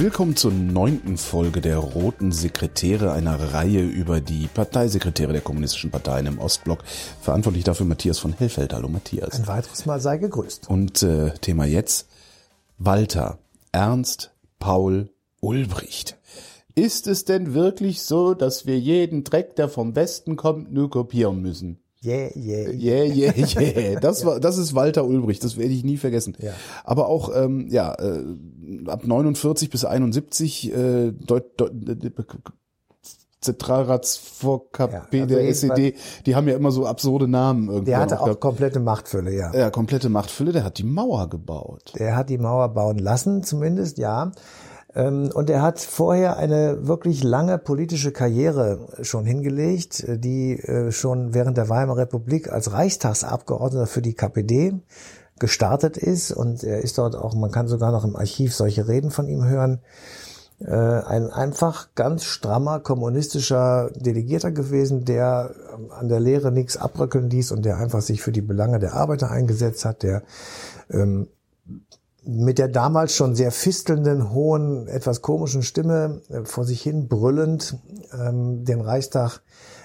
Willkommen zur neunten Folge der Roten Sekretäre, einer Reihe über die Parteisekretäre der kommunistischen Parteien im Ostblock. Verantwortlich dafür Matthias von Hellfeld. Hallo Matthias. Ein weiteres Mal sei gegrüßt. Und äh, Thema jetzt, Walter, Ernst, Paul, Ulbricht. Ist es denn wirklich so, dass wir jeden Dreck, der vom Westen kommt, nur kopieren müssen? Yeah, yeah, Yeah, yeah, yeah. Das war, das ist Walter Ulbricht. Das werde ich nie vergessen. Ja. Aber auch, ähm, ja, äh, ab 49 bis 71 äh, Deut, Deut, Zentralratsvorkp Ja, also der SED, die haben ja immer so absurde Namen irgendwie. Der hatte auch gehabt. komplette Machtfülle, ja. ja, komplette Machtfülle. Der hat die Mauer gebaut. Der hat die Mauer bauen lassen, zumindest, ja. Ähm, Und er hat vorher eine wirklich lange politische Karriere schon hingelegt, äh, die äh, schon während der Weimarer Republik als Reichstagsabgeordneter für die KPD gestartet ist. Und er ist dort auch, man kann sogar noch im Archiv solche Reden von ihm hören. äh, ein einfach ganz strammer kommunistischer Delegierter gewesen, der ähm, an der Lehre nichts abrückeln ließ und der einfach sich für die Belange der Arbeiter eingesetzt hat, der ähm, mit der damals schon sehr fistelnden, hohen, etwas komischen Stimme äh, vor sich hin brüllend ähm, den Reichstag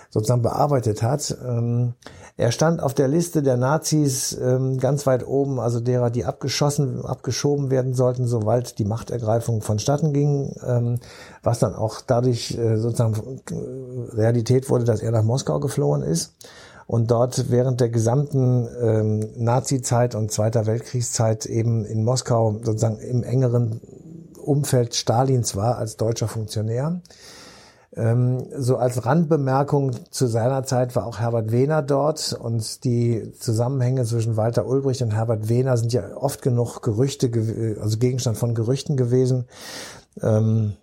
sozusagen bearbeitet hat. Ähm, er stand auf der Liste der Nazis ähm, ganz weit oben, also derer, die abgeschossen, abgeschoben werden sollten, sobald die Machtergreifung vonstatten ging, ähm, was dann auch dadurch äh, sozusagen äh, Realität wurde, dass er nach Moskau geflohen ist und dort während der gesamten ähm, Nazi-Zeit und Zweiter Weltkriegszeit eben in Moskau sozusagen im engeren Umfeld Stalins war als deutscher Funktionär. Ähm, so als Randbemerkung zu seiner Zeit war auch Herbert Wehner dort und die Zusammenhänge zwischen Walter Ulbricht und Herbert Wehner sind ja oft genug Gerüchte, also Gegenstand von Gerüchten gewesen. Ähm,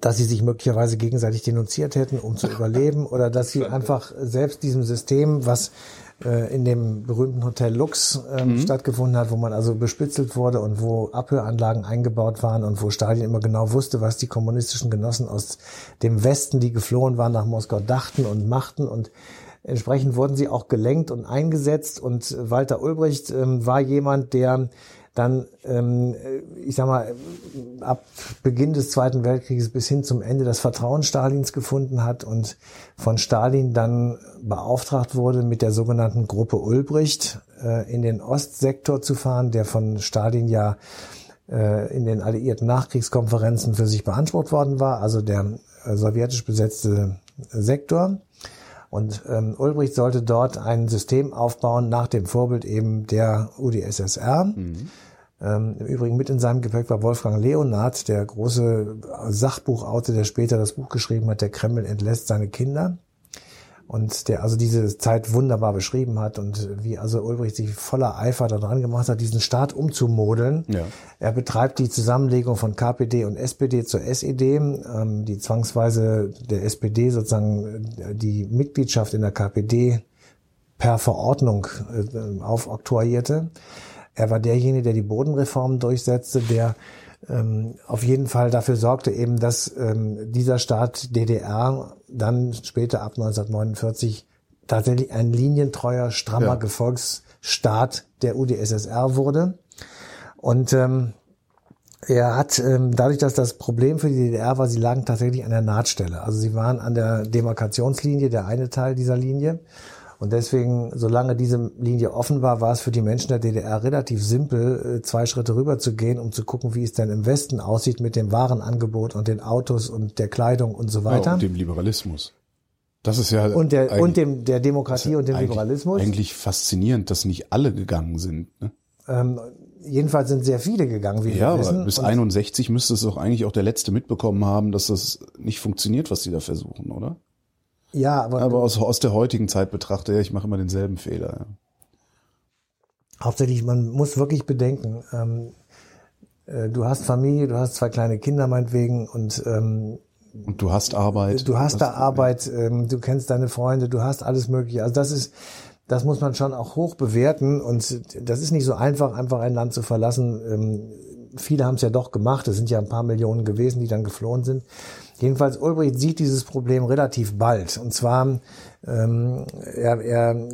dass sie sich möglicherweise gegenseitig denunziert hätten, um zu überleben, oder dass sie einfach selbst diesem System, was äh, in dem berühmten Hotel Lux ähm, stattgefunden hat, wo man also bespitzelt wurde und wo Abhöranlagen eingebaut waren und wo Stalin immer genau wusste, was die kommunistischen Genossen aus dem Westen, die geflohen waren nach Moskau, dachten und machten. Und Entsprechend wurden sie auch gelenkt und eingesetzt. Und Walter Ulbricht ähm, war jemand, der dann, ähm, ich sag mal, ab Beginn des Zweiten Weltkrieges bis hin zum Ende das Vertrauen Stalins gefunden hat und von Stalin dann beauftragt wurde, mit der sogenannten Gruppe Ulbricht äh, in den Ostsektor zu fahren, der von Stalin ja äh, in den alliierten Nachkriegskonferenzen für sich beansprucht worden war, also der äh, sowjetisch besetzte Sektor. Und ähm, Ulbricht sollte dort ein System aufbauen nach dem Vorbild eben der UdSSR. Ähm, Im Übrigen mit in seinem Gepäck war Wolfgang Leonhardt, der große Sachbuchautor, der später das Buch geschrieben hat, Der Kreml entlässt seine Kinder. Und der also diese Zeit wunderbar beschrieben hat und wie also Ulbricht sich voller Eifer daran gemacht hat, diesen Staat umzumodeln. Ja. Er betreibt die Zusammenlegung von KPD und SPD zur SED, ähm, die zwangsweise der SPD sozusagen äh, die Mitgliedschaft in der KPD per Verordnung äh, aufoktroyierte. Er war derjenige, der die Bodenreform durchsetzte, der ähm, auf jeden Fall dafür sorgte eben, dass ähm, dieser Staat DDR dann später ab 1949 tatsächlich ein linientreuer, strammer Ja. Gefolgsstaat der UdSSR wurde. Und ähm, er hat ähm, dadurch, dass das Problem für die DDR war, sie lagen tatsächlich an der Nahtstelle. Also sie waren an der Demarkationslinie, der eine Teil dieser Linie. Und deswegen, solange diese Linie offen war, war es für die Menschen der DDR relativ simpel, äh, zwei Schritte rüber zu gehen, um zu gucken, wie es denn im Westen aussieht mit dem Warenangebot und den Autos und der Kleidung und so Ja, weiter. und dem Liberalismus. Das ist ja und der, und dem, der Demokratie und dem eigentlich- Liberalismus. Eigentlich faszinierend, dass nicht alle gegangen sind. Ne? Ähm, jedenfalls sind sehr viele gegangen, wie Ja, wir wissen. aber bis Und- 61 müsste es doch eigentlich auch der Letzte mitbekommen haben, dass das nicht funktioniert, was die da versuchen, oder? Ja, aber, Aber aus, aus der heutigen Zeit betrachte, ja, ich mache immer denselben Fehler. Ja. hauptsächlich, man muss wirklich bedenken, ähm, äh, du hast Familie, du hast zwei kleine Kinder meinetwegen und ähm, Und du hast Arbeit. Du hast da Arbeit, ähm, du kennst deine Freunde, du hast alles Mögliche. Also das ist, das muss man schon auch hoch bewerten und das ist nicht so einfach, einfach ein Land zu verlassen. Ähm, viele haben es ja doch gemacht. Es sind ja ein paar Millionen gewesen, die dann geflohen sind. Jedenfalls Ulbricht sieht dieses Problem relativ bald. Und zwar, ähm, er, er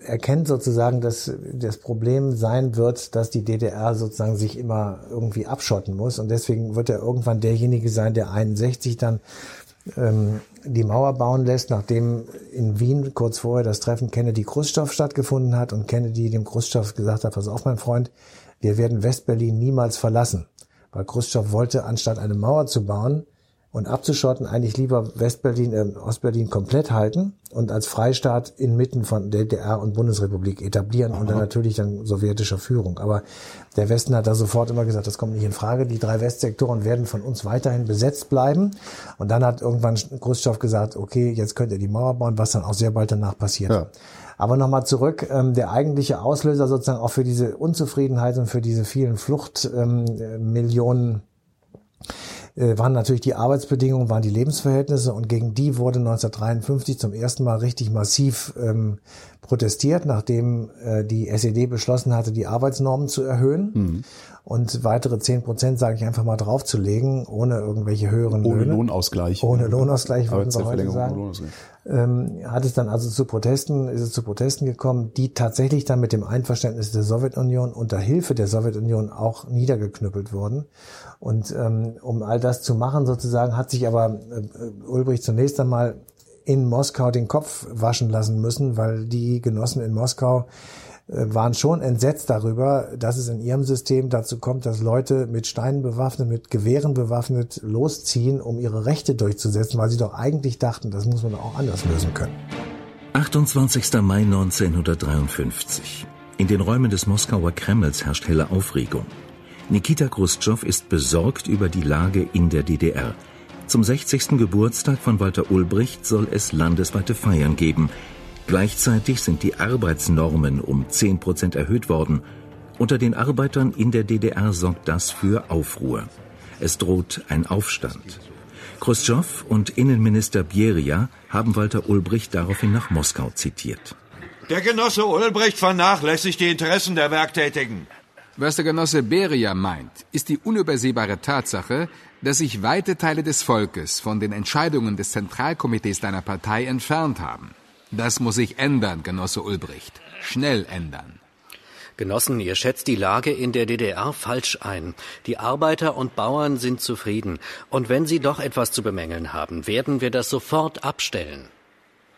erkennt sozusagen, dass das Problem sein wird, dass die DDR sozusagen sich immer irgendwie abschotten muss. Und deswegen wird er irgendwann derjenige sein, der 61 dann ähm, die Mauer bauen lässt, nachdem in Wien kurz vorher das Treffen Kennedy-Khrushchev stattgefunden hat und Kennedy dem Khrushchev gesagt hat, pass auf, mein Freund, wir werden Westberlin niemals verlassen. Weil Khrushchev wollte, anstatt eine Mauer zu bauen, und abzuschotten, eigentlich lieber Westberlin, äh, Ostberlin komplett halten und als Freistaat inmitten von DDR und Bundesrepublik etablieren Aha. unter natürlich dann sowjetischer Führung. Aber der Westen hat da sofort immer gesagt, das kommt nicht in Frage. Die drei Westsektoren werden von uns weiterhin besetzt bleiben. Und dann hat irgendwann Khrushchev gesagt, okay, jetzt könnt ihr die Mauer bauen, was dann auch sehr bald danach passiert. Ja. Aber nochmal zurück, ähm, der eigentliche Auslöser sozusagen auch für diese Unzufriedenheit und für diese vielen Fluchtmillionen ähm, äh, waren natürlich die Arbeitsbedingungen, waren die Lebensverhältnisse und gegen die wurde 1953 zum ersten Mal richtig massiv ähm, protestiert, nachdem äh, die SED beschlossen hatte, die Arbeitsnormen zu erhöhen mhm. und weitere zehn Prozent, sage ich einfach mal, draufzulegen, ohne irgendwelche höheren ohne Löhne. Lohnausgleich. Ohne Lohnausgleich, würden wir heute sagen. Ähm, hat es dann also zu Protesten, ist es zu Protesten gekommen, die tatsächlich dann mit dem Einverständnis der Sowjetunion unter Hilfe der Sowjetunion auch niedergeknüppelt wurden. Und ähm, um all das zu machen sozusagen, hat sich aber äh, Ulbricht zunächst einmal in Moskau den Kopf waschen lassen müssen, weil die Genossen in Moskau äh, waren schon entsetzt darüber, dass es in ihrem System dazu kommt, dass Leute mit Steinen bewaffnet, mit Gewehren bewaffnet losziehen, um ihre Rechte durchzusetzen, weil sie doch eigentlich dachten, das muss man auch anders lösen können. 28. Mai 1953. In den Räumen des Moskauer Kremls herrscht helle Aufregung. Nikita Khrushchev ist besorgt über die Lage in der DDR. Zum 60. Geburtstag von Walter Ulbricht soll es landesweite Feiern geben. Gleichzeitig sind die Arbeitsnormen um 10 Prozent erhöht worden. Unter den Arbeitern in der DDR sorgt das für Aufruhr. Es droht ein Aufstand. Khrushchev und Innenminister Beria haben Walter Ulbricht daraufhin nach Moskau zitiert. Der Genosse Ulbricht vernachlässigt die Interessen der Werktätigen. Was der Genosse Beria meint, ist die unübersehbare Tatsache, dass sich weite Teile des Volkes von den Entscheidungen des Zentralkomitees deiner Partei entfernt haben. Das muss sich ändern, Genosse Ulbricht. Schnell ändern. Genossen, ihr schätzt die Lage in der DDR falsch ein. Die Arbeiter und Bauern sind zufrieden. Und wenn sie doch etwas zu bemängeln haben, werden wir das sofort abstellen.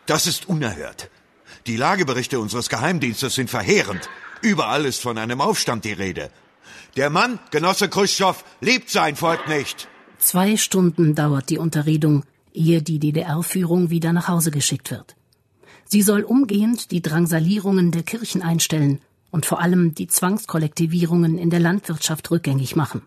Das ist unerhört. Die Lageberichte unseres Geheimdienstes sind verheerend. Überall ist von einem Aufstand die Rede. Der Mann, Genosse Khrushchev, liebt sein Volk nicht. Zwei Stunden dauert die Unterredung, ehe die DDR-Führung wieder nach Hause geschickt wird. Sie soll umgehend die Drangsalierungen der Kirchen einstellen und vor allem die Zwangskollektivierungen in der Landwirtschaft rückgängig machen.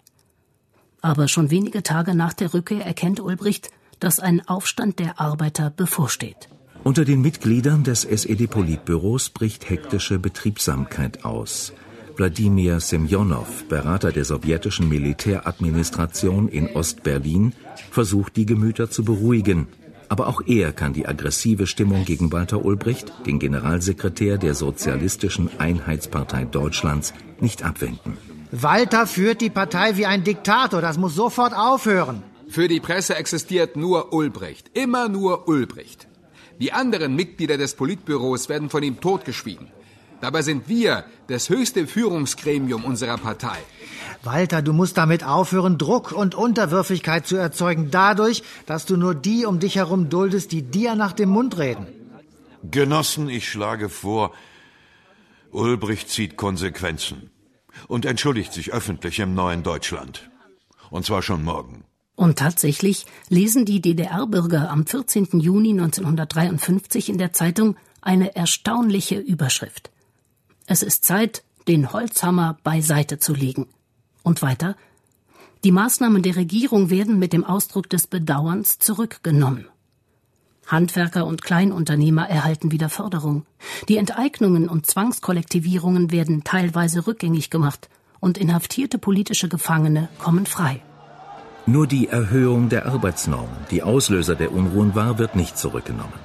Aber schon wenige Tage nach der Rückkehr erkennt Ulbricht, dass ein Aufstand der Arbeiter bevorsteht. Unter den Mitgliedern des SED-Politbüros bricht hektische Betriebsamkeit aus. Wladimir Semjonow, Berater der sowjetischen Militäradministration in Ostberlin, versucht die Gemüter zu beruhigen. Aber auch er kann die aggressive Stimmung gegen Walter Ulbricht, den Generalsekretär der Sozialistischen Einheitspartei Deutschlands, nicht abwenden. Walter führt die Partei wie ein Diktator. Das muss sofort aufhören. Für die Presse existiert nur Ulbricht. Immer nur Ulbricht. Die anderen Mitglieder des Politbüros werden von ihm totgeschwiegen. Dabei sind wir das höchste Führungsgremium unserer Partei. Walter, du musst damit aufhören, Druck und Unterwürfigkeit zu erzeugen, dadurch, dass du nur die um dich herum duldest, die dir nach dem Mund reden. Genossen, ich schlage vor, Ulbricht zieht Konsequenzen und entschuldigt sich öffentlich im neuen Deutschland. Und zwar schon morgen. Und tatsächlich lesen die DDR-Bürger am 14. Juni 1953 in der Zeitung eine erstaunliche Überschrift. Es ist Zeit, den Holzhammer beiseite zu legen. Und weiter Die Maßnahmen der Regierung werden mit dem Ausdruck des Bedauerns zurückgenommen. Handwerker und Kleinunternehmer erhalten wieder Förderung. Die Enteignungen und Zwangskollektivierungen werden teilweise rückgängig gemacht und inhaftierte politische Gefangene kommen frei. Nur die Erhöhung der Arbeitsnormen, die Auslöser der Unruhen war, wird nicht zurückgenommen.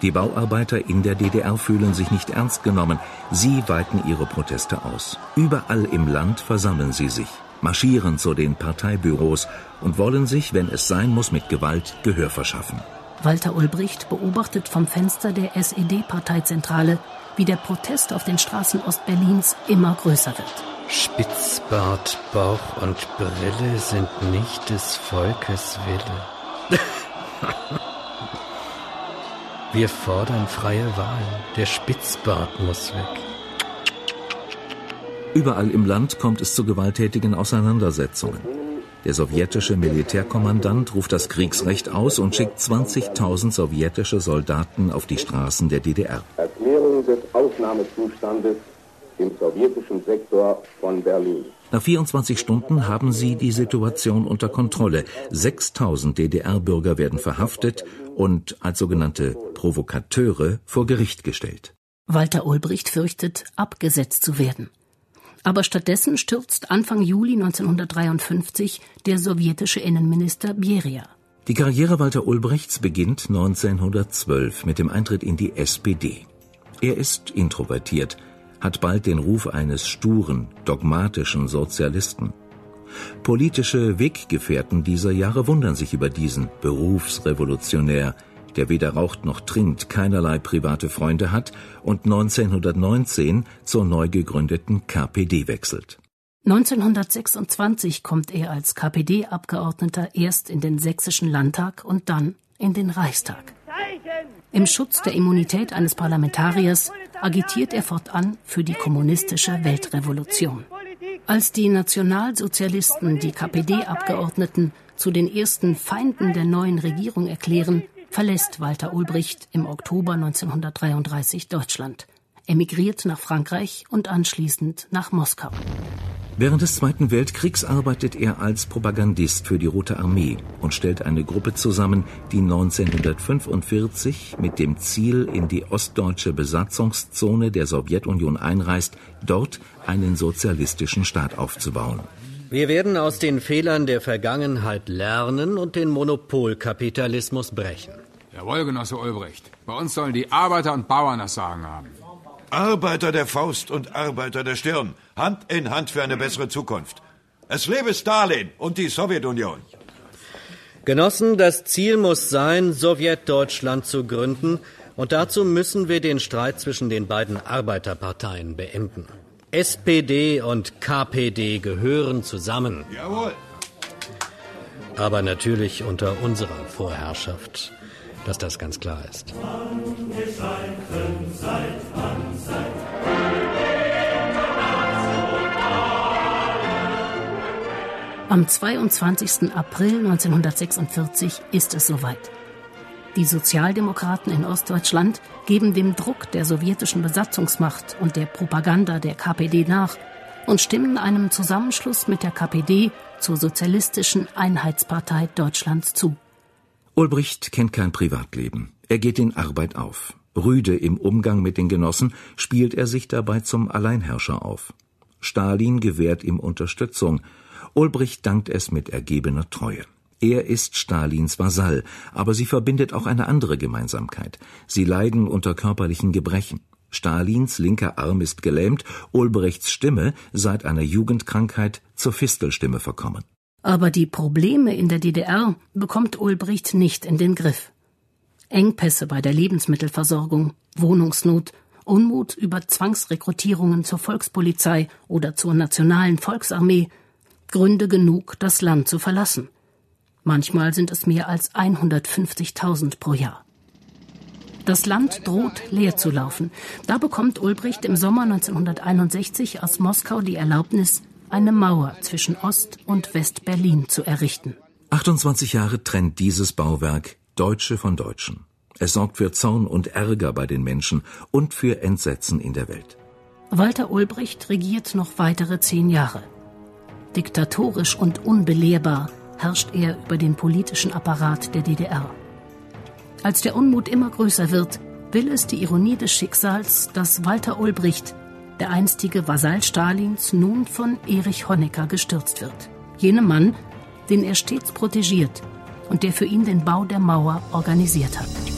Die Bauarbeiter in der DDR fühlen sich nicht ernst genommen. Sie weiten ihre Proteste aus. Überall im Land versammeln sie sich, marschieren zu den Parteibüros und wollen sich, wenn es sein muss, mit Gewalt Gehör verschaffen. Walter Ulbricht beobachtet vom Fenster der SED-Parteizentrale, wie der Protest auf den Straßen Ostberlins immer größer wird. Spitzbart, Bauch und Brille sind nicht des Volkes Wille. Wir fordern freie Wahlen. Der Spitzbart muss weg. Überall im Land kommt es zu gewalttätigen Auseinandersetzungen. Der sowjetische Militärkommandant ruft das Kriegsrecht aus und schickt 20.000 sowjetische Soldaten auf die Straßen der DDR. Erklärung des Ausnahmezustandes im sowjetischen Sektor von Berlin. Nach 24 Stunden haben sie die Situation unter Kontrolle. 6000 DDR-Bürger werden verhaftet und als sogenannte Provokateure vor Gericht gestellt. Walter Ulbricht fürchtet, abgesetzt zu werden. Aber stattdessen stürzt Anfang Juli 1953 der sowjetische Innenminister Beria. Die Karriere Walter Ulbrichts beginnt 1912 mit dem Eintritt in die SPD. Er ist introvertiert, hat bald den Ruf eines sturen, dogmatischen Sozialisten. Politische Weggefährten dieser Jahre wundern sich über diesen Berufsrevolutionär, der weder raucht noch trinkt, keinerlei private Freunde hat und 1919 zur neu gegründeten KPD wechselt. 1926 kommt er als KPD-Abgeordneter erst in den Sächsischen Landtag und dann in den Reichstag. Im Schutz der Immunität eines Parlamentariers agitiert er fortan für die kommunistische Weltrevolution. Als die Nationalsozialisten die KPD-Abgeordneten zu den ersten Feinden der neuen Regierung erklären, verlässt Walter Ulbricht im Oktober 1933 Deutschland, emigriert nach Frankreich und anschließend nach Moskau. Während des Zweiten Weltkriegs arbeitet er als Propagandist für die Rote Armee und stellt eine Gruppe zusammen, die 1945 mit dem Ziel in die ostdeutsche Besatzungszone der Sowjetunion einreist, dort einen sozialistischen Staat aufzubauen. Wir werden aus den Fehlern der Vergangenheit lernen und den Monopolkapitalismus brechen. Jawohl, Genosse Ulbricht. Bei uns sollen die Arbeiter und Bauern das Sagen haben. Arbeiter der Faust und Arbeiter der Stirn. Hand in Hand für eine bessere Zukunft. Es lebe Stalin und die Sowjetunion. Genossen, das Ziel muss sein, Sowjetdeutschland zu gründen. Und dazu müssen wir den Streit zwischen den beiden Arbeiterparteien beenden. SPD und KPD gehören zusammen. Jawohl. Aber natürlich unter unserer Vorherrschaft, dass das ganz klar ist. Am 22. April 1946 ist es soweit. Die Sozialdemokraten in Ostdeutschland geben dem Druck der sowjetischen Besatzungsmacht und der Propaganda der KPD nach und stimmen einem Zusammenschluss mit der KPD zur Sozialistischen Einheitspartei Deutschlands zu. Ulbricht kennt kein Privatleben. Er geht in Arbeit auf. Rüde im Umgang mit den Genossen spielt er sich dabei zum Alleinherrscher auf. Stalin gewährt ihm Unterstützung. Ulbricht dankt es mit ergebener Treue. Er ist Stalins Vasall, aber sie verbindet auch eine andere Gemeinsamkeit. Sie leiden unter körperlichen Gebrechen. Stalins linker Arm ist gelähmt, Ulbrichts Stimme seit einer Jugendkrankheit zur Fistelstimme verkommen. Aber die Probleme in der DDR bekommt Ulbricht nicht in den Griff. Engpässe bei der Lebensmittelversorgung, Wohnungsnot, Unmut über Zwangsrekrutierungen zur Volkspolizei oder zur Nationalen Volksarmee, Gründe genug, das Land zu verlassen. Manchmal sind es mehr als 150.000 pro Jahr. Das Land droht leer zu laufen. Da bekommt Ulbricht im Sommer 1961 aus Moskau die Erlaubnis, eine Mauer zwischen Ost- und West-Berlin zu errichten. 28 Jahre trennt dieses Bauwerk Deutsche von Deutschen. Es sorgt für Zorn und Ärger bei den Menschen und für Entsetzen in der Welt. Walter Ulbricht regiert noch weitere zehn Jahre. Diktatorisch und unbelehrbar herrscht er über den politischen Apparat der DDR. Als der Unmut immer größer wird, will es die Ironie des Schicksals, dass Walter Ulbricht, der einstige Vasall Stalins, nun von Erich Honecker gestürzt wird. Jenem Mann, den er stets protegiert und der für ihn den Bau der Mauer organisiert hat.